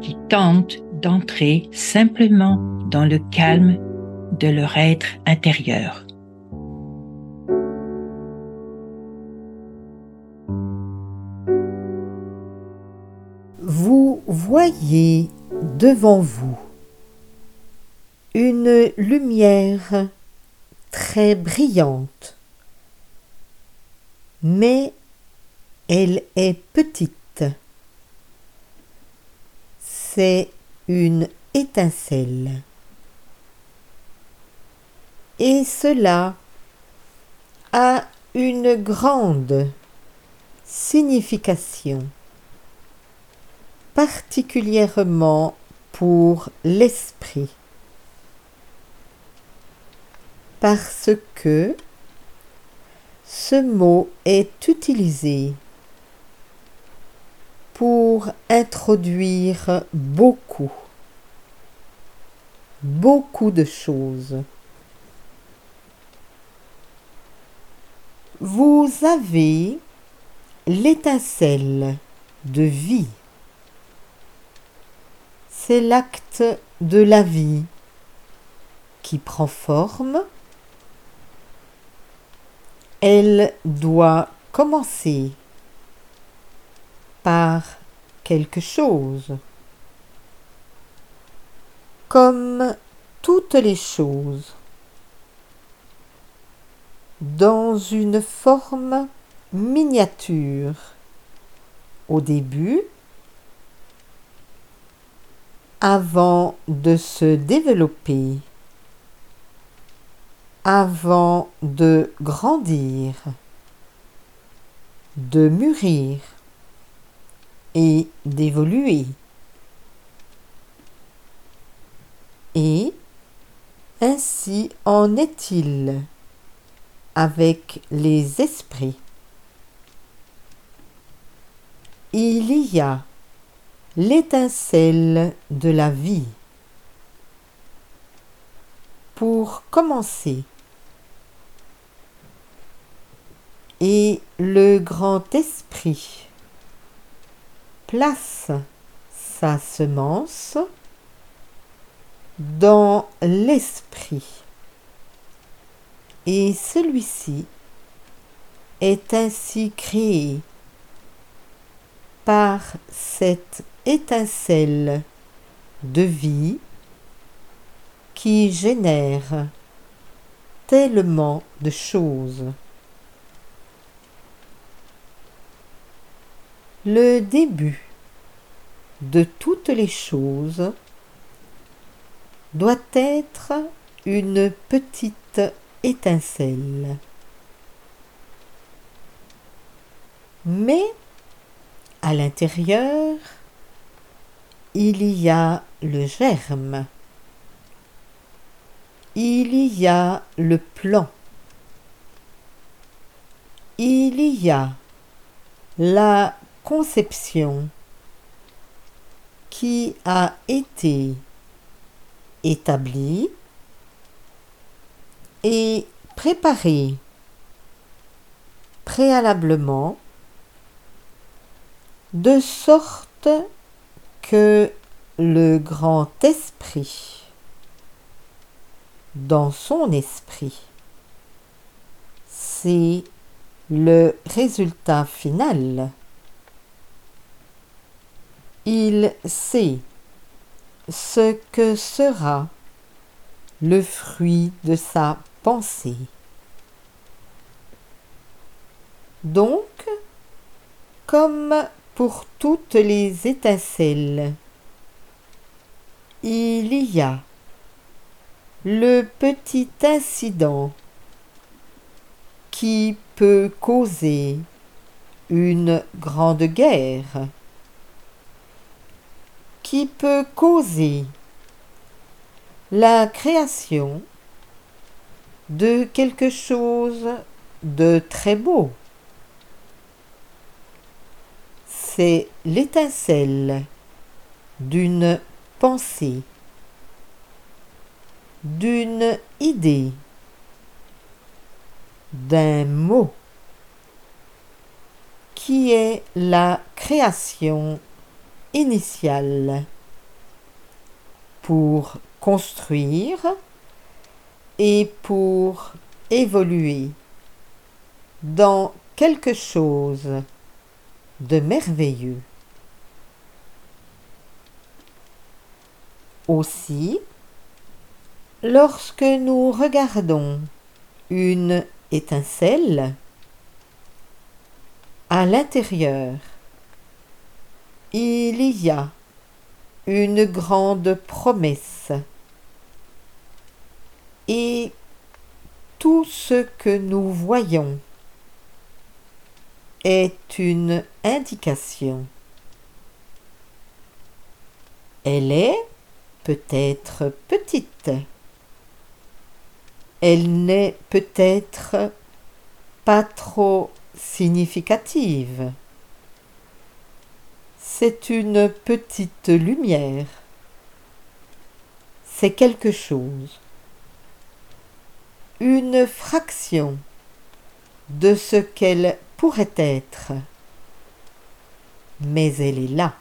qui tentent d'entrer simplement dans le calme de leur être intérieur. Vous voyez devant vous une lumière très brillante, mais elle est petite. C'est une étincelle. Et cela a une grande signification, particulièrement pour l'esprit parce que ce mot est utilisé pour introduire beaucoup, beaucoup de choses. Vous avez l'étincelle de vie. C'est l'acte de la vie qui prend forme elle doit commencer par quelque chose. Comme toutes les choses, dans une forme miniature. Au début, avant de se développer. Avant de grandir, de mûrir et d'évoluer. Et ainsi en est-il avec les esprits. Il y a l'étincelle de la vie. Pour commencer, et le grand esprit place sa semence dans l'esprit et celui-ci est ainsi créé par cette étincelle de vie qui génère tellement de choses. Le début de toutes les choses doit être une petite étincelle. Mais à l'intérieur, il y a le germe, il y a le plan, il y a la conception qui a été établie et préparée préalablement de sorte que le grand esprit, dans son esprit, c'est le résultat final il sait ce que sera le fruit de sa pensée. Donc, comme pour toutes les étincelles, il y a le petit incident qui peut causer une grande guerre qui peut causer la création de quelque chose de très beau. C'est l'étincelle d'une pensée, d'une idée, d'un mot qui est la création initiale pour construire et pour évoluer dans quelque chose de merveilleux. Aussi, lorsque nous regardons une étincelle, à l'intérieur, il y a une grande promesse et tout ce que nous voyons est une indication. Elle est peut-être petite. Elle n'est peut-être pas trop significative. C'est une petite lumière. C'est quelque chose. Une fraction de ce qu'elle pourrait être. Mais elle est là.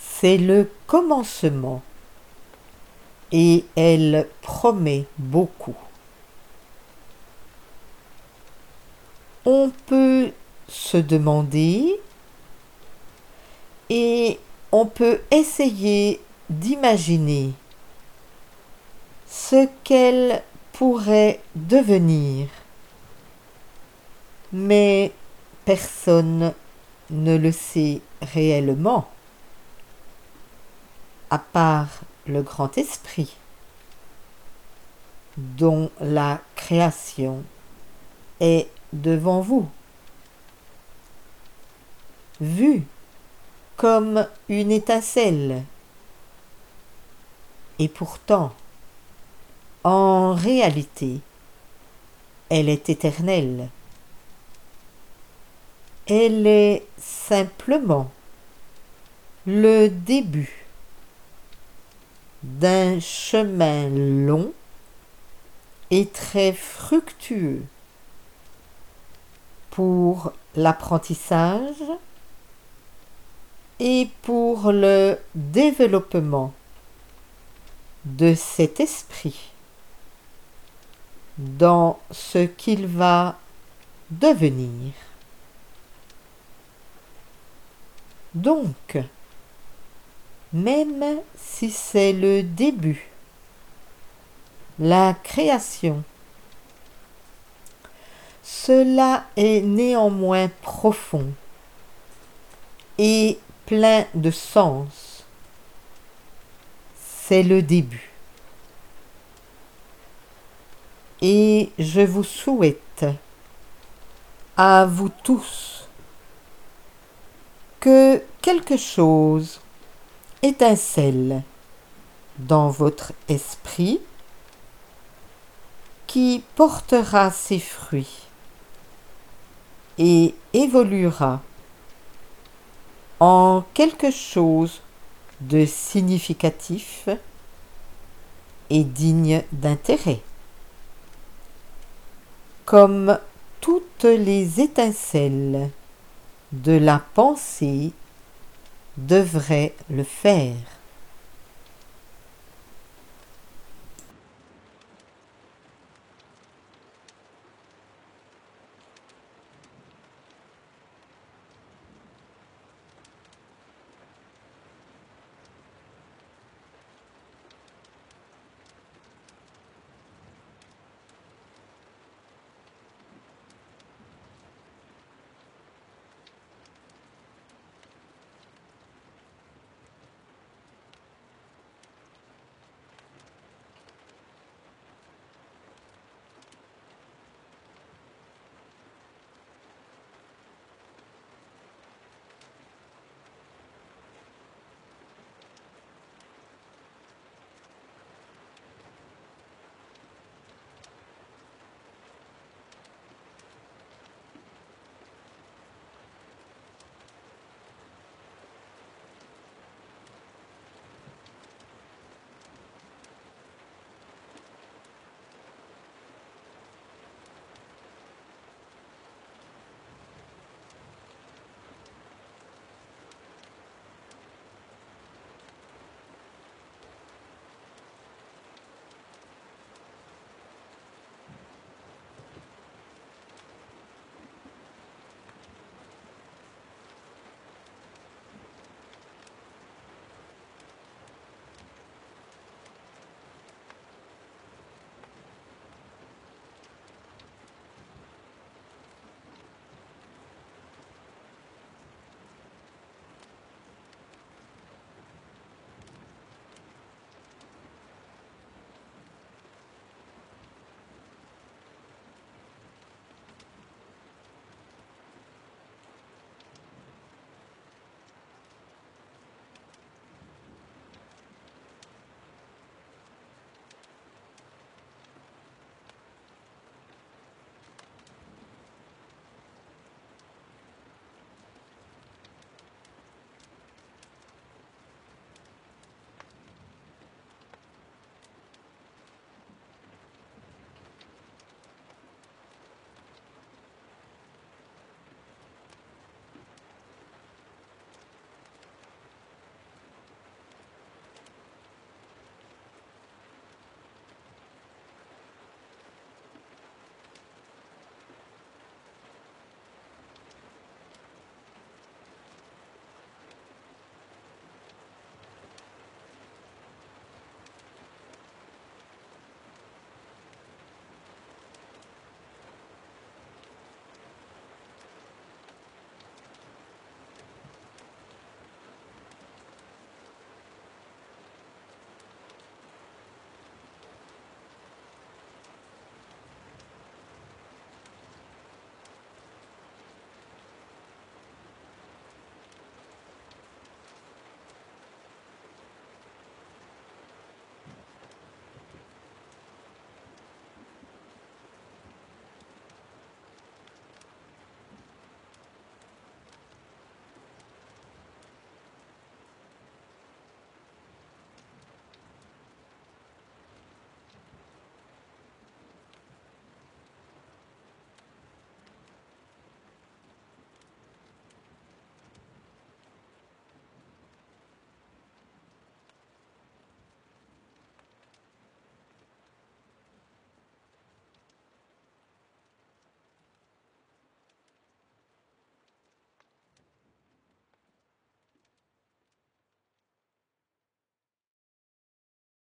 C'est le commencement et elle promet beaucoup. On peut se demander et on peut essayer d'imaginer ce qu'elle pourrait devenir. Mais personne ne le sait réellement, à part le grand esprit, dont la création est devant vous, vue comme une étincelle. Et pourtant, en réalité, elle est éternelle. Elle est simplement le début d'un chemin long et très fructueux pour l'apprentissage et pour le développement de cet esprit dans ce qu'il va devenir. Donc, même si c'est le début, la création, cela est néanmoins profond et plein de sens. C'est le début. Et je vous souhaite à vous tous que quelque chose étincelle dans votre esprit qui portera ses fruits et évoluera en quelque chose de significatif et digne d'intérêt. Comme toutes les étincelles de la pensée devraient le faire.